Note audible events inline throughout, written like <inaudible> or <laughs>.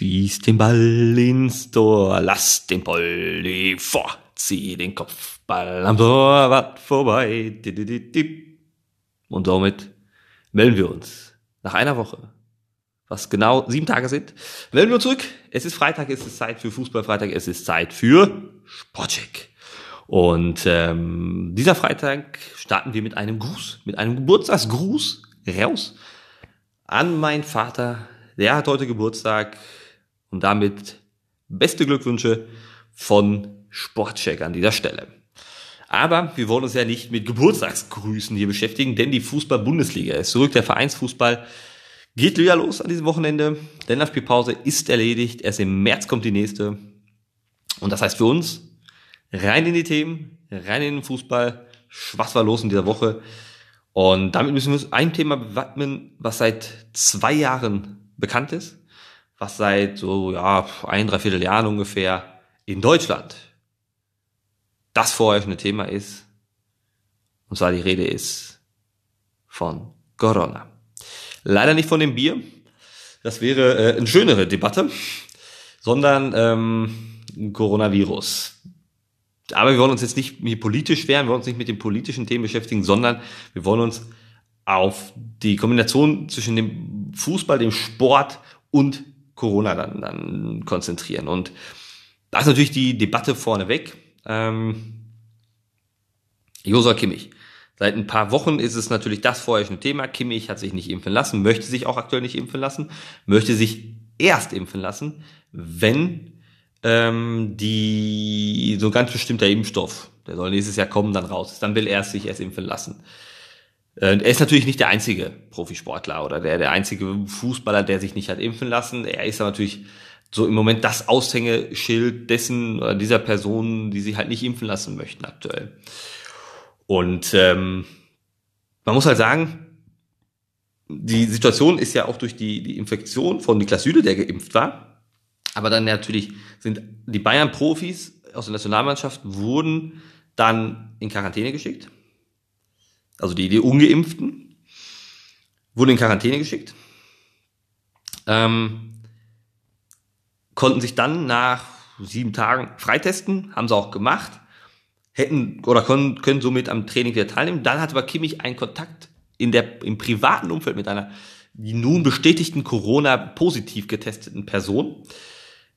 Schieß den Ball ins Tor, lass den Polly vor, zieh den Kopfball am Torwart vorbei. Und somit melden wir uns nach einer Woche, was genau sieben Tage sind, melden wir uns zurück. Es ist Freitag, es ist Zeit für Fußballfreitag, es ist Zeit für Sportcheck. Und ähm, dieser Freitag starten wir mit einem Gruß, mit einem Geburtstagsgruß raus an meinen Vater. Der hat heute Geburtstag und damit beste Glückwünsche von Sportcheck an dieser Stelle. Aber wir wollen uns ja nicht mit Geburtstagsgrüßen hier beschäftigen, denn die Fußball-Bundesliga ist zurück. Der Vereinsfußball geht wieder los an diesem Wochenende. Länderspielpause ist erledigt. Erst im März kommt die nächste. Und das heißt für uns, rein in die Themen, rein in den Fußball. Was war los in dieser Woche? Und damit müssen wir uns ein Thema bewappnen, was seit zwei Jahren bekannt ist, was seit so, ja, ein, dreiviertel Jahren ungefähr in Deutschland das vorherrschende Thema ist. Und zwar die Rede ist von Corona. Leider nicht von dem Bier. Das wäre äh, eine schönere Debatte, sondern ähm, Coronavirus aber wir wollen uns jetzt nicht hier politisch wehren, wir wollen uns nicht mit den politischen Themen beschäftigen, sondern wir wollen uns auf die Kombination zwischen dem Fußball, dem Sport und Corona dann, dann konzentrieren. Und da ist natürlich die Debatte vorneweg. Ähm, Josua Kimmich. Seit ein paar Wochen ist es natürlich das vorherrschende Thema. Kimmich hat sich nicht impfen lassen, möchte sich auch aktuell nicht impfen lassen, möchte sich erst impfen lassen, wenn ähm, die so ein ganz bestimmter Impfstoff, der soll nächstes Jahr kommen, dann raus ist. Dann will er sich erst impfen lassen. Äh, er ist natürlich nicht der einzige Profisportler oder der, der einzige Fußballer, der sich nicht hat impfen lassen. Er ist natürlich so im Moment das Aushängeschild dessen oder dieser Person, die sich halt nicht impfen lassen möchten aktuell. Und ähm, man muss halt sagen, die Situation ist ja auch durch die, die Infektion von Niklas Süle, der geimpft war, aber dann natürlich sind die Bayern-Profis aus der Nationalmannschaft wurden dann in Quarantäne geschickt. Also die, die Ungeimpften wurden in Quarantäne geschickt. Ähm, konnten sich dann nach sieben Tagen freitesten, haben sie auch gemacht, hätten oder können, können somit am Training wieder teilnehmen. Dann hat aber Kimmich einen Kontakt in der, im privaten Umfeld mit einer nun bestätigten Corona-positiv getesteten Person.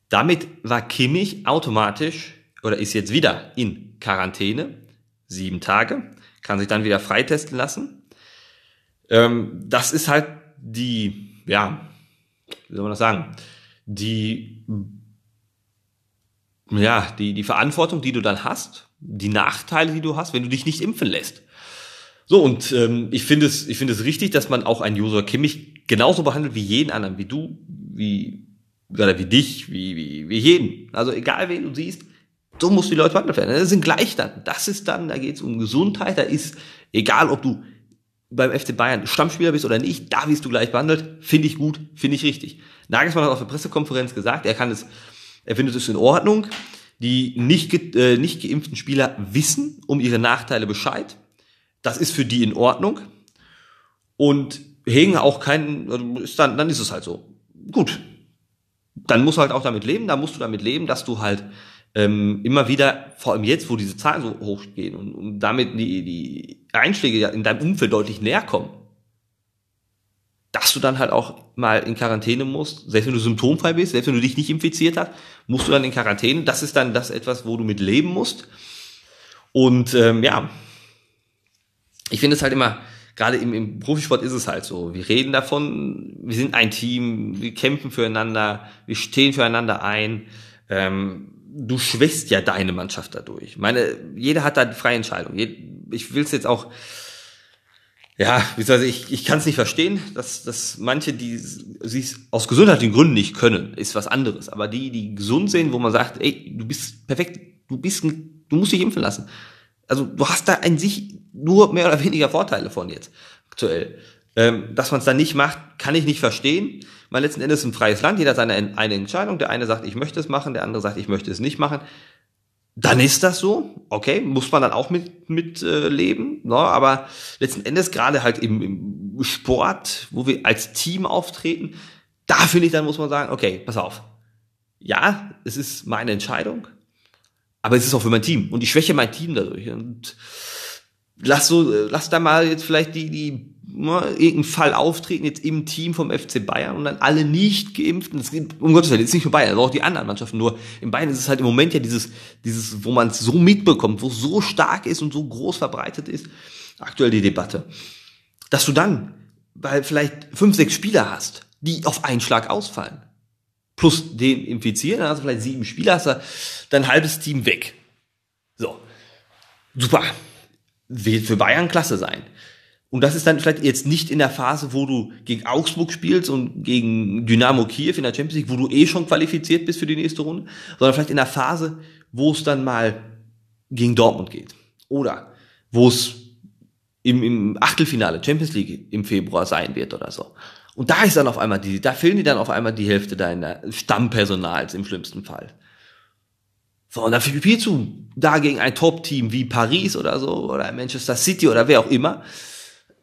Damit war Kimmich automatisch oder ist jetzt wieder in Quarantäne, sieben Tage, kann sich dann wieder freitesten lassen. Ähm, das ist halt die, ja, wie soll man das sagen, die, ja, die, die Verantwortung, die du dann hast, die Nachteile, die du hast, wenn du dich nicht impfen lässt. So, und ähm, ich finde es, ich finde es richtig, dass man auch einen User Kimmich genauso behandelt wie jeden anderen, wie du, wie oder wie dich, wie, wie, wie jeden. Also egal wen du siehst, so musst du die Leute behandelt werden. Das sind gleich dann. Das ist dann, da geht es um Gesundheit, da ist, egal ob du beim FC Bayern Stammspieler bist oder nicht, da wirst du gleich behandelt. Finde ich gut, finde ich richtig. Nagelsmann hat auf der Pressekonferenz gesagt, er kann es, er findet es in Ordnung. Die nicht, ge, äh, nicht geimpften Spieler wissen um ihre Nachteile Bescheid. Das ist für die in Ordnung. Und hegen auch keinen, ist dann, dann ist es halt so. Gut, dann musst du halt auch damit leben, da musst du damit leben, dass du halt ähm, immer wieder, vor allem jetzt, wo diese Zahlen so hoch gehen und, und damit die, die Einschläge in deinem Umfeld deutlich näher kommen, dass du dann halt auch mal in Quarantäne musst, selbst wenn du symptomfrei bist, selbst wenn du dich nicht infiziert hast, musst du dann in Quarantäne. Das ist dann das etwas, wo du mit leben musst. Und ähm, ja, ich finde es halt immer, gerade im, im Profisport ist es halt so. Wir reden davon, wir sind ein Team, wir kämpfen füreinander, wir stehen füreinander ein. Ähm, du schwächst ja deine Mannschaft dadurch. Meine, jeder hat da die freie Entscheidung. Ich will es jetzt auch, ja, wie soll ich, ich kann es nicht verstehen, dass, dass manche, die sie aus gesundheitlichen Gründen nicht können, ist was anderes. Aber die, die gesund sind, wo man sagt, ey, du bist perfekt, du bist, du musst dich impfen lassen. Also du hast da an sich nur mehr oder weniger Vorteile von jetzt aktuell. Ähm, dass man es dann nicht macht, kann ich nicht verstehen. Weil letzten Endes ist ein freies Land, jeder hat seine eine Entscheidung. Der eine sagt, ich möchte es machen, der andere sagt, ich möchte es nicht machen. Dann ist das so, okay, muss man dann auch mit, mit äh, leben. Ne? Aber letzten Endes, gerade halt im, im Sport, wo wir als Team auftreten, da finde ich, dann muss man sagen, okay, pass auf. ja, es ist meine Entscheidung, aber es ist auch für mein Team und ich schwäche mein Team dadurch und lass so, lass da mal jetzt vielleicht die, die, ne, irgendeinen Fall auftreten jetzt im Team vom FC Bayern und dann alle nicht geimpften, das geht, um Gottes Willen, jetzt nicht nur Bayern, aber auch die anderen Mannschaften, nur in Bayern ist es halt im Moment ja dieses, dieses, wo man es so mitbekommt, wo es so stark ist und so groß verbreitet ist, aktuell die Debatte, dass du dann, weil vielleicht fünf, sechs Spieler hast, die auf einen Schlag ausfallen, plus den infizieren, dann hast du vielleicht sieben Spieler, hast du dein halbes Team weg. So. Super. Wird für Bayern klasse sein. Und das ist dann vielleicht jetzt nicht in der Phase, wo du gegen Augsburg spielst und gegen Dynamo Kiew in der Champions League, wo du eh schon qualifiziert bist für die nächste Runde, sondern vielleicht in der Phase, wo es dann mal gegen Dortmund geht. Oder wo es im, im Achtelfinale Champions League im Februar sein wird oder so. Und da ist dann auf einmal die, da fehlen dir dann auf einmal die Hälfte deiner Stammpersonals im schlimmsten Fall. So, und dann spielst du da gegen ein Top-Team wie Paris oder so, oder Manchester City oder wer auch immer.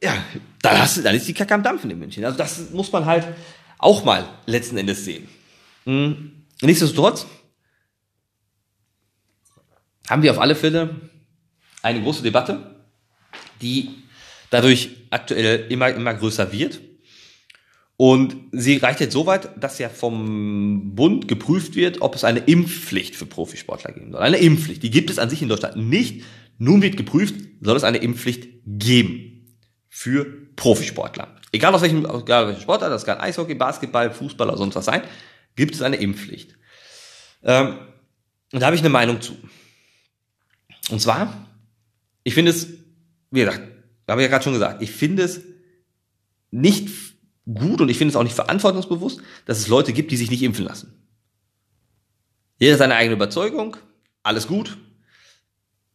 Ja, dann, hast du, dann ist die Kacke am Dampfen in München. Also das muss man halt auch mal letzten Endes sehen. Mhm. Nichtsdestotrotz haben wir auf alle Fälle eine große Debatte, die dadurch aktuell immer, immer größer wird. Und sie reicht jetzt so weit, dass ja vom Bund geprüft wird, ob es eine Impfpflicht für Profisportler geben soll. Eine Impfpflicht, die gibt es an sich in Deutschland nicht. Nun wird geprüft, soll es eine Impfpflicht geben für Profisportler. Egal aus welchem, egal aus welchem Sportler, das kann Eishockey, Basketball, Fußball oder sonst was sein, gibt es eine Impfpflicht. Ähm, und da habe ich eine Meinung zu. Und zwar, ich finde es, wie gesagt, habe ich ja gerade schon gesagt, ich finde es nicht gut und ich finde es auch nicht verantwortungsbewusst, dass es Leute gibt, die sich nicht impfen lassen. Jeder seine eigene Überzeugung, alles gut.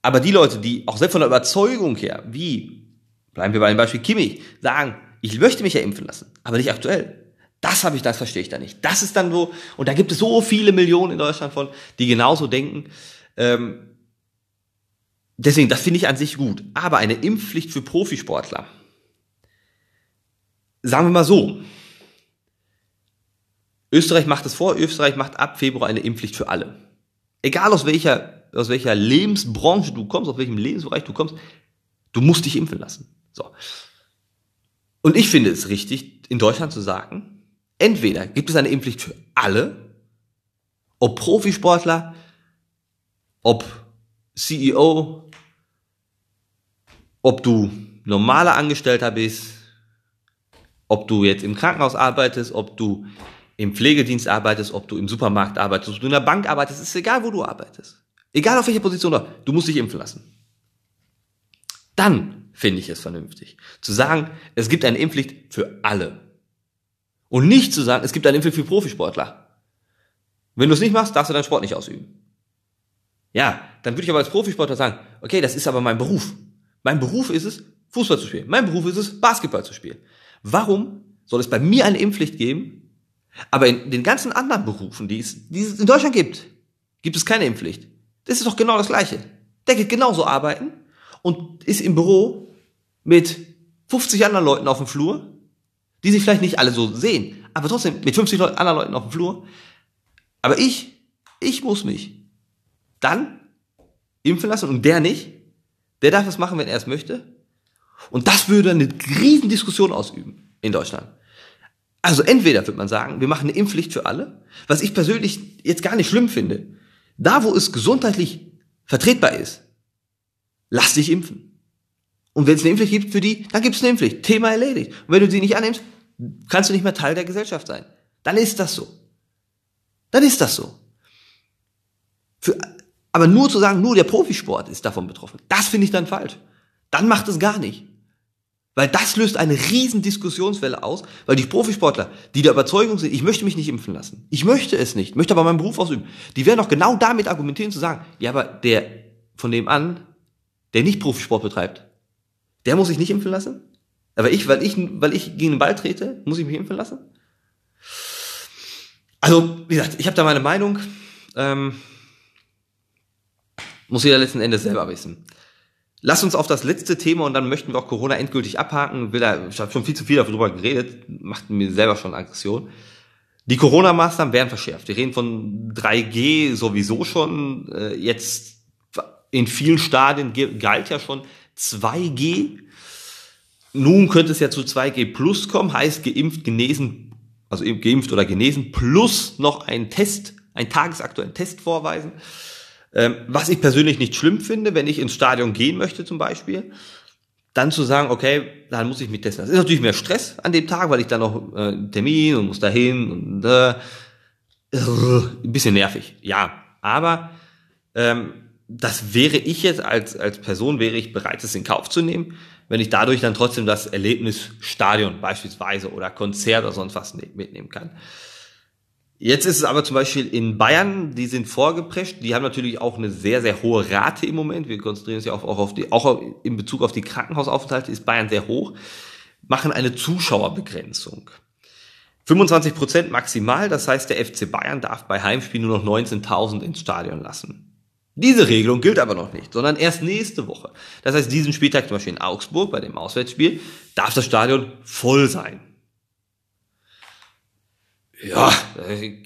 Aber die Leute, die auch selbst von der Überzeugung her, wie, bleiben wir bei dem Beispiel Kimmich, sagen, ich möchte mich ja impfen lassen, aber nicht aktuell. Das habe ich, das verstehe ich da nicht. Das ist dann so, und da gibt es so viele Millionen in Deutschland von, die genauso denken. Ähm, deswegen, das finde ich an sich gut. Aber eine Impfpflicht für Profisportler, Sagen wir mal so. Österreich macht es vor, Österreich macht ab Februar eine Impfpflicht für alle. Egal aus welcher, aus welcher Lebensbranche du kommst, aus welchem Lebensbereich du kommst, du musst dich impfen lassen. So. Und ich finde es richtig, in Deutschland zu sagen, entweder gibt es eine Impfpflicht für alle, ob Profisportler, ob CEO, ob du normaler Angestellter bist, ob du jetzt im Krankenhaus arbeitest, ob du im Pflegedienst arbeitest, ob du im Supermarkt arbeitest, ob du in der Bank arbeitest, ist egal, wo du arbeitest. Egal auf welcher Position du, musst dich impfen lassen. Dann finde ich es vernünftig, zu sagen, es gibt eine Impfpflicht für alle. Und nicht zu sagen, es gibt eine Impfpflicht für Profisportler. Wenn du es nicht machst, darfst du deinen Sport nicht ausüben. Ja, dann würde ich aber als Profisportler sagen, okay, das ist aber mein Beruf. Mein Beruf ist es, Fußball zu spielen. Mein Beruf ist es, Basketball zu spielen. Warum soll es bei mir eine Impfpflicht geben, aber in den ganzen anderen Berufen, die es, die es in Deutschland gibt, gibt es keine Impfpflicht? Das ist doch genau das Gleiche. Der geht genauso arbeiten und ist im Büro mit 50 anderen Leuten auf dem Flur, die sich vielleicht nicht alle so sehen, aber trotzdem mit 50 anderen Leuten auf dem Flur. Aber ich, ich muss mich dann impfen lassen und der nicht. Der darf es machen, wenn er es möchte. Und das würde eine riesen Diskussion ausüben in Deutschland. Also entweder wird man sagen, wir machen eine Impfpflicht für alle, was ich persönlich jetzt gar nicht schlimm finde. Da, wo es gesundheitlich vertretbar ist, lass dich impfen. Und wenn es eine Impfpflicht gibt für die, dann gibt es eine Impfpflicht. Thema erledigt. Und wenn du sie nicht annimmst, kannst du nicht mehr Teil der Gesellschaft sein. Dann ist das so. Dann ist das so. Für, aber nur zu sagen, nur der Profisport ist davon betroffen, das finde ich dann falsch. Dann macht es gar nicht. Weil das löst eine riesen Diskussionswelle aus, weil die Profisportler, die der Überzeugung sind, ich möchte mich nicht impfen lassen, ich möchte es nicht, möchte aber meinen Beruf ausüben, die werden auch genau damit argumentieren zu sagen, ja, aber der von dem an, der nicht Profisport betreibt, der muss sich nicht impfen lassen? Aber ich, weil ich, weil ich gegen den Ball trete, muss ich mich impfen lassen? Also, wie gesagt, ich habe da meine Meinung. Ähm, muss jeder letzten Endes selber wissen. Lass uns auf das letzte Thema und dann möchten wir auch Corona endgültig abhaken. Ich habe schon viel zu viel darüber geredet, macht mir selber schon Aggression. Die Corona-Maßnahmen werden verschärft. Wir reden von 3G sowieso schon. Äh, jetzt in vielen Stadien galt ja schon 2G. Nun könnte es ja zu 2G plus kommen, heißt geimpft, genesen, also geimpft oder genesen, plus noch einen Test, einen tagesaktuellen Test vorweisen. Ähm, was ich persönlich nicht schlimm finde, wenn ich ins Stadion gehen möchte zum Beispiel, dann zu sagen, okay, dann muss ich mich testen. Das ist natürlich mehr Stress an dem Tag, weil ich dann noch äh, Termin und muss dahin und äh, ein bisschen nervig, ja. Aber ähm, das wäre ich jetzt als, als Person, wäre ich bereit, es in Kauf zu nehmen, wenn ich dadurch dann trotzdem das Erlebnis Stadion beispielsweise oder Konzert oder sonst was ne-, mitnehmen kann. Jetzt ist es aber zum Beispiel in Bayern, die sind vorgeprescht, die haben natürlich auch eine sehr, sehr hohe Rate im Moment. Wir konzentrieren uns ja auch, auf die, auch in Bezug auf die Krankenhausaufenthalte ist Bayern sehr hoch, machen eine Zuschauerbegrenzung. 25 Prozent maximal, das heißt, der FC Bayern darf bei Heimspielen nur noch 19.000 ins Stadion lassen. Diese Regelung gilt aber noch nicht, sondern erst nächste Woche. Das heißt, diesen Spieltag zum Beispiel in Augsburg bei dem Auswärtsspiel darf das Stadion voll sein. Ja,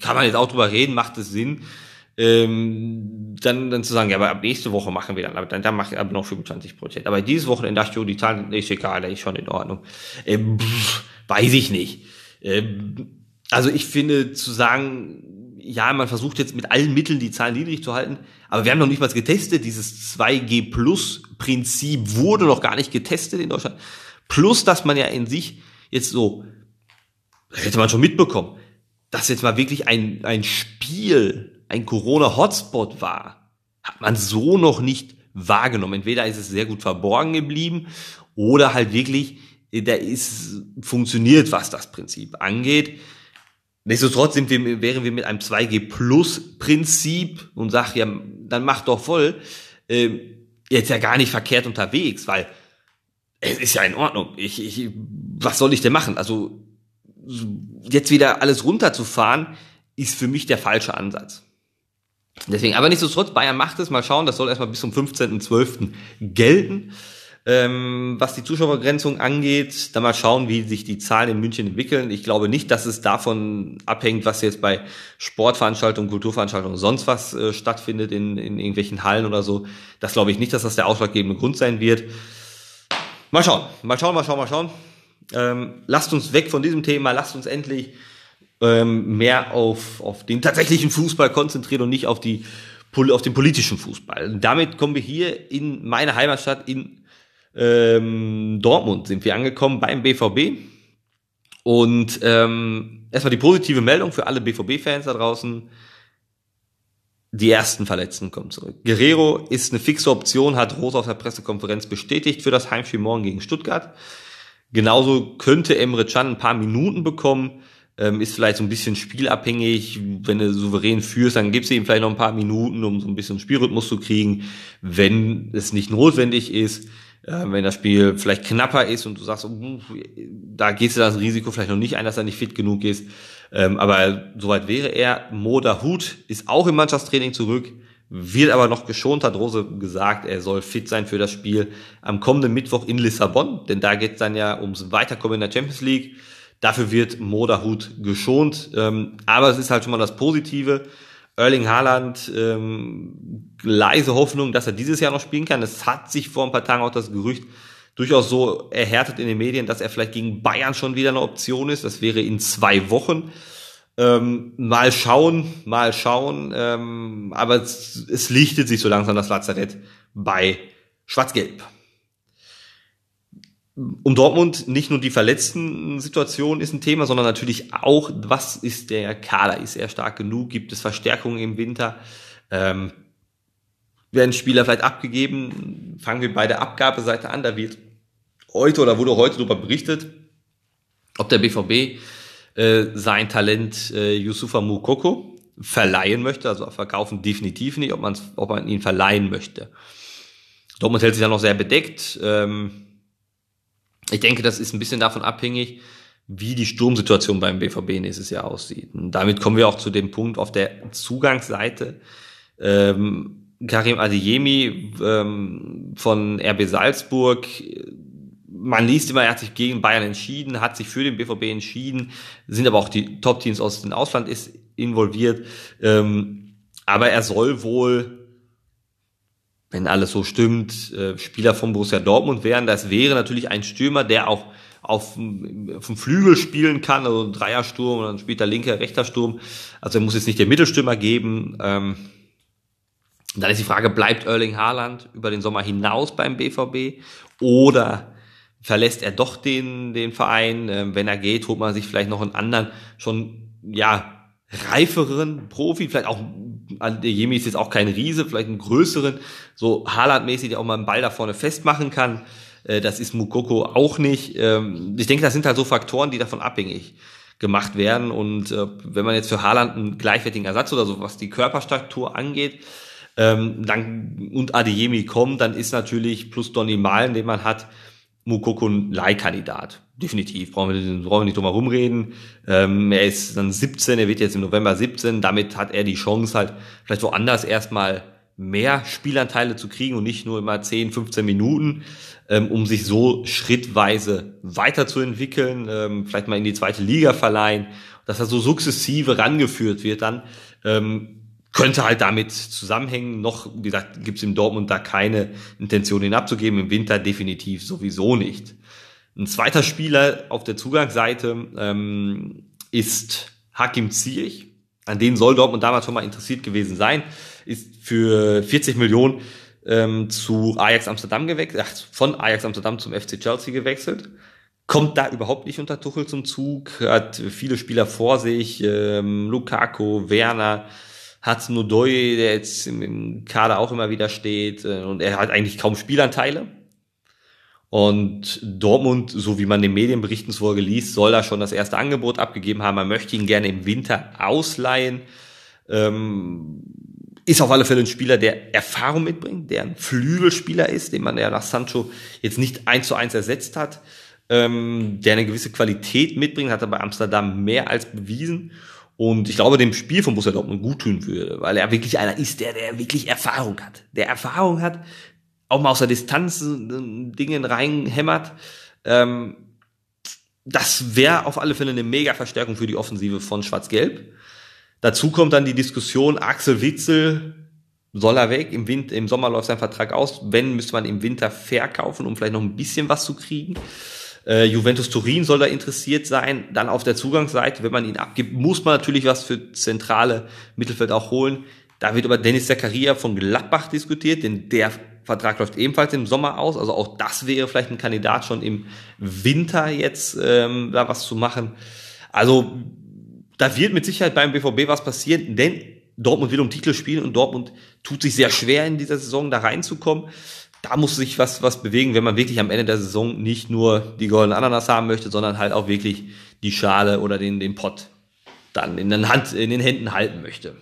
kann man jetzt auch drüber reden, macht es Sinn. Ähm, dann, dann zu sagen, ja, aber ab nächste Woche machen wir dann, aber dann, dann mache ich aber noch 25 Prozent. Aber dieses Wochenende dachte ich, oh, die Zahlen ist egal, ist schon in Ordnung. Ähm, pff, weiß ich nicht. Ähm, also ich finde zu sagen, ja, man versucht jetzt mit allen Mitteln die Zahlen niedrig zu halten, aber wir haben noch nicht mal getestet. Dieses 2G Plus Prinzip wurde noch gar nicht getestet in Deutschland. Plus, dass man ja in sich jetzt so, hätte man schon mitbekommen, dass jetzt mal wirklich ein, ein Spiel, ein Corona-Hotspot war, hat man so noch nicht wahrgenommen. Entweder ist es sehr gut verborgen geblieben oder halt wirklich, da ist, funktioniert, was das Prinzip angeht. Nichtsdestotrotz sind wir, wären wir mit einem 2G Plus Prinzip und sag ja, dann mach doch voll, äh, jetzt ja gar nicht verkehrt unterwegs, weil es ist ja in Ordnung. Ich, ich, was soll ich denn machen? Also jetzt wieder alles runterzufahren, ist für mich der falsche Ansatz. Deswegen, aber nichtsdestotrotz, Bayern macht es, mal schauen, das soll erstmal bis zum 15.12. gelten. Ähm, was die Zuschauerbegrenzung angeht, dann mal schauen, wie sich die Zahlen in München entwickeln. Ich glaube nicht, dass es davon abhängt, was jetzt bei Sportveranstaltungen, Kulturveranstaltungen sonst was äh, stattfindet in, in irgendwelchen Hallen oder so. Das glaube ich nicht, dass das der ausschlaggebende Grund sein wird. Mal schauen, mal schauen, mal schauen, mal schauen. Ähm, lasst uns weg von diesem Thema, lasst uns endlich ähm, mehr auf, auf den tatsächlichen Fußball konzentrieren und nicht auf die auf den politischen Fußball. Damit kommen wir hier in meine Heimatstadt in ähm, Dortmund sind wir angekommen beim BVB. Und ähm, erstmal die positive Meldung für alle BVB-Fans da draußen. Die ersten Verletzten kommen zurück. Guerrero ist eine fixe Option, hat Rose auf der Pressekonferenz bestätigt für das Heimspiel morgen gegen Stuttgart. Genauso könnte Emre Can ein paar Minuten bekommen, ähm, ist vielleicht so ein bisschen spielabhängig. Wenn du souverän führst, dann gibst du ihm vielleicht noch ein paar Minuten, um so ein bisschen Spielrhythmus zu kriegen. Wenn es nicht notwendig ist, äh, wenn das Spiel vielleicht knapper ist und du sagst, oh, da gehst du das Risiko vielleicht noch nicht ein, dass er nicht fit genug ist. Ähm, aber soweit wäre er. Moda Hut ist auch im Mannschaftstraining zurück, wird aber noch geschont, hat Rose gesagt, er soll fit sein für das Spiel am kommenden Mittwoch in Lissabon, denn da geht es dann ja ums Weiterkommen in der Champions League. Dafür wird Moda Hut geschont. Ähm, aber es ist halt schon mal das Positive. Erling Haaland, ähm, leise Hoffnung, dass er dieses Jahr noch spielen kann. Es hat sich vor ein paar Tagen auch das Gerücht durchaus so erhärtet in den Medien, dass er vielleicht gegen Bayern schon wieder eine Option ist. Das wäre in zwei Wochen. Ähm, mal schauen, mal schauen. Ähm, aber es, es lichtet sich so langsam das Lazarett bei Schwarz-Gelb um Dortmund nicht nur die verletzten Situation ist ein Thema, sondern natürlich auch, was ist der Kader? Ist er stark genug? Gibt es Verstärkungen im Winter? Ähm, werden Spieler vielleicht abgegeben? Fangen wir bei der Abgabeseite an. Da wird heute oder wurde heute darüber berichtet, ob der BVB äh, sein Talent äh, Yusufa Mukoko verleihen möchte, also verkaufen definitiv nicht, ob, ob man ihn verleihen möchte. Dortmund hält sich ja noch sehr bedeckt. Ähm, ich denke, das ist ein bisschen davon abhängig, wie die Sturmsituation beim BVB nächstes Jahr aussieht. Und damit kommen wir auch zu dem Punkt auf der Zugangsseite. Ähm, Karim Adeyemi ähm, von RB Salzburg man liest immer, er hat sich gegen Bayern entschieden, hat sich für den BVB entschieden, sind aber auch die Top-Teams aus dem Ausland ist involviert. Ähm, aber er soll wohl wenn alles so stimmt, äh, Spieler von Borussia Dortmund wären. Das wäre natürlich ein Stürmer, der auch auf, auf dem Flügel spielen kann, also ein Dreiersturm und dann spielt er linker, rechter Sturm. Also er muss jetzt nicht der Mittelstürmer geben. Ähm, dann ist die Frage, bleibt Erling Haaland über den Sommer hinaus beim BVB oder verlässt er doch den, den Verein? Ähm, wenn er geht, holt man sich vielleicht noch einen anderen, schon, ja, reiferen Profi, vielleicht auch, der Jemi ist jetzt auch kein Riese, vielleicht einen größeren, so Haaland-mäßig, der auch mal einen Ball da vorne festmachen kann. Äh, das ist Mukoko auch nicht. Ähm, ich denke, das sind halt so Faktoren, die davon abhängig gemacht werden. Und äh, wenn man jetzt für Haaland einen gleichwertigen Ersatz oder so, was die Körperstruktur angeht, ähm, dann, und Adeyemi kommt, dann ist natürlich plus Donny Malen, den man hat, Mukoko ein Leihkandidat. Definitiv, brauchen wir, brauchen wir nicht drum herum reden. Ähm, er ist dann 17, er wird jetzt im November 17, damit hat er die Chance halt vielleicht woanders erstmal mehr Spielanteile zu kriegen und nicht nur immer 10, 15 Minuten, ähm, um sich so schrittweise weiterzuentwickeln, ähm, vielleicht mal in die zweite Liga verleihen, dass er so sukzessive rangeführt wird dann. Ähm, könnte halt damit zusammenhängen. Noch, wie gesagt, gibt es in Dortmund da keine Intention, ihn abzugeben. Im Winter definitiv sowieso nicht. Ein zweiter Spieler auf der Zugangsseite ähm, ist Hakim Ziyech. An den soll Dortmund damals schon mal interessiert gewesen sein. Ist für 40 Millionen ähm, zu Ajax Amsterdam gewechselt, ach, von Ajax Amsterdam zum FC Chelsea gewechselt. Kommt da überhaupt nicht unter Tuchel zum Zug, hat viele Spieler vor sich, ähm, Lukaku, Werner, hat Nodoi, der jetzt im Kader auch immer wieder steht, äh, und er hat eigentlich kaum Spielanteile. Und Dortmund, so wie man den Medienberichten zufolge liest, soll da schon das erste Angebot abgegeben haben. Man möchte ihn gerne im Winter ausleihen. Ähm, ist auf alle Fälle ein Spieler, der Erfahrung mitbringt, der ein Flügelspieler ist, den man ja nach Sancho jetzt nicht eins zu eins ersetzt hat, ähm, der eine gewisse Qualität mitbringt, hat er bei Amsterdam mehr als bewiesen. Und ich glaube, dem Spiel von Borussia Dortmund gut tun würde, weil er wirklich einer ist, der, der wirklich Erfahrung hat. Der Erfahrung hat, auch mal aus der Distanz äh, Dingen reinhämmert. Ähm, das wäre auf alle Fälle eine mega Verstärkung für die Offensive von Schwarz-Gelb. Dazu kommt dann die Diskussion, Axel Witzel soll er weg, im, Winter, im Sommer läuft sein Vertrag aus, wenn, müsste man im Winter verkaufen, um vielleicht noch ein bisschen was zu kriegen. Äh, Juventus Turin soll da interessiert sein. Dann auf der Zugangsseite, wenn man ihn abgibt, muss man natürlich was für zentrale Mittelfeld auch holen. Da wird über Dennis Zakaria von Gladbach diskutiert, denn der Vertrag läuft ebenfalls im Sommer aus. Also auch das wäre vielleicht ein Kandidat schon im Winter jetzt ähm, da was zu machen. Also da wird mit Sicherheit beim BVB was passieren, denn Dortmund will um Titel spielen und Dortmund tut sich sehr schwer in dieser Saison da reinzukommen da muss sich was, was bewegen, wenn man wirklich am Ende der Saison nicht nur die goldene Ananas haben möchte, sondern halt auch wirklich die Schale oder den, den Pott dann in den, Hand, in den Händen halten möchte.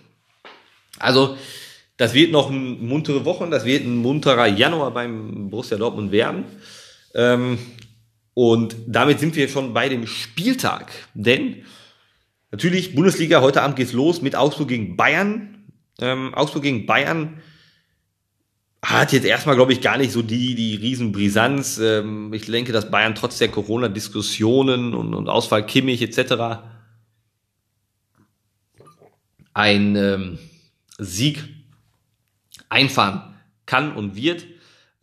Also, das wird noch eine muntere Woche, das wird ein munterer Januar beim Borussia Dortmund werden. Ähm, und damit sind wir schon bei dem Spieltag. Denn natürlich, Bundesliga, heute Abend geht's los mit Augsburg gegen Bayern. Ähm, Augsburg gegen Bayern hat jetzt erstmal, glaube ich, gar nicht so die, die Riesenbrisanz. Ähm, ich denke, dass Bayern trotz der Corona-Diskussionen und, und Ausfall Kimmich etc. ein ähm, Sieg einfahren kann und wird.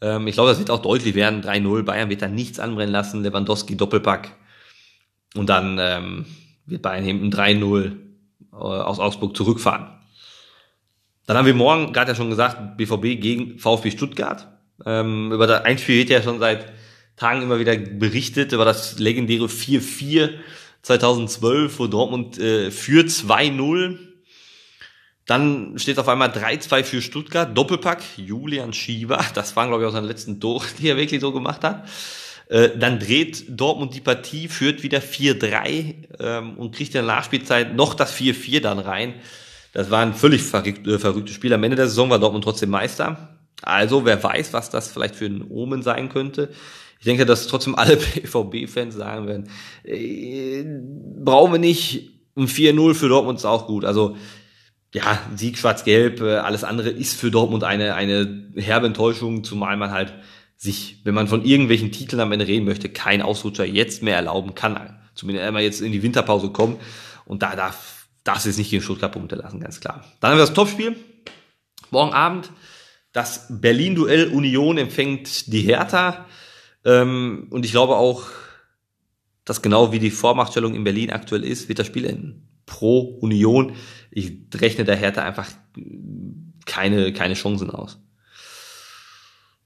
Ähm, ich glaube, das wird auch deutlich werden. 3-0. Bayern wird da nichts anbrennen lassen. Lewandowski Doppelpack. Und dann ähm, wird Bayern hinten 3-0 äh, aus Augsburg zurückfahren. Dann haben wir morgen, gerade ja schon gesagt, BVB gegen VfB Stuttgart. Ähm, über das Einspiel wird ja schon seit Tagen immer wieder berichtet, über das legendäre 4-4 2012, wo Dortmund äh, führt 2-0. Dann steht auf einmal 3-2 für Stuttgart, Doppelpack, Julian Schieber, das waren glaube ich auch seine letzten Tore, die er wirklich so gemacht hat. Äh, dann dreht Dortmund die Partie, führt wieder 4-3 ähm, und kriegt in der Nachspielzeit noch das 4-4 dann rein. Das war ein völlig verrückt, äh, verrücktes Spiel. Am Ende der Saison war Dortmund trotzdem Meister. Also wer weiß, was das vielleicht für ein Omen sein könnte. Ich denke, dass trotzdem alle <laughs> BVB-Fans sagen werden, äh, brauchen wir nicht. Ein 4-0 für Dortmund ist auch gut. Also ja, Sieg schwarz-gelb, äh, alles andere ist für Dortmund eine, eine herbe Enttäuschung, zumal man halt sich, wenn man von irgendwelchen Titeln am Ende reden möchte, kein Ausrutscher jetzt mehr erlauben kann. Zumindest einmal jetzt in die Winterpause kommen. Und da darf, darf es nicht gegen Stuttgart Punkte lassen, ganz klar. Dann haben wir das Topspiel. Morgen Abend das Berlin-Duell Union empfängt die Hertha. Ähm, und ich glaube auch, dass genau wie die Vormachtstellung in Berlin aktuell ist, wird das Spiel enden. Pro Union. Ich rechne der Hertha einfach keine, keine Chancen aus.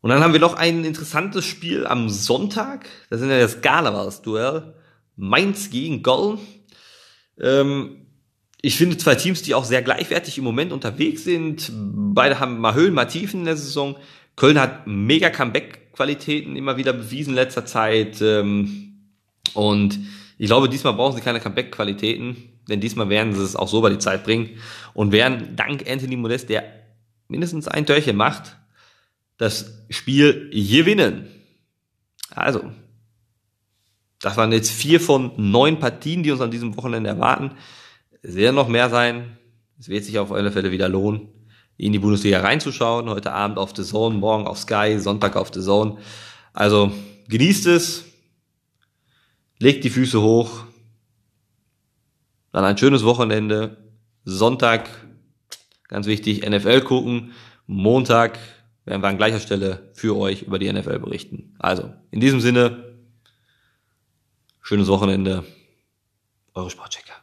Und dann haben wir noch ein interessantes Spiel am Sonntag. Das ist ja das Karnevals-Duell. Mainz gegen Goll. Ähm, ich finde zwei Teams, die auch sehr gleichwertig im Moment unterwegs sind. Beide haben mal Höhen, mal Tiefen in der Saison. Köln hat mega Comeback-Qualitäten immer wieder bewiesen in letzter Zeit. Ähm, und ich glaube, diesmal brauchen sie keine Comeback-Qualitäten, denn diesmal werden sie es auch so bei die Zeit bringen und werden dank Anthony Modest, der mindestens ein Törchen macht, das Spiel gewinnen. Also, das waren jetzt vier von neun Partien, die uns an diesem Wochenende erwarten. Es werden noch mehr sein. Es wird sich auf alle Fälle wieder lohnen, in die Bundesliga reinzuschauen. Heute Abend auf The Zone, morgen auf Sky, Sonntag auf The Zone. Also genießt es, legt die Füße hoch. Dann ein schönes Wochenende. Sonntag, ganz wichtig, NFL gucken. Montag werden wir an gleicher Stelle für euch über die NFL berichten. Also, in diesem Sinne, schönes Wochenende, eure Sportchecker.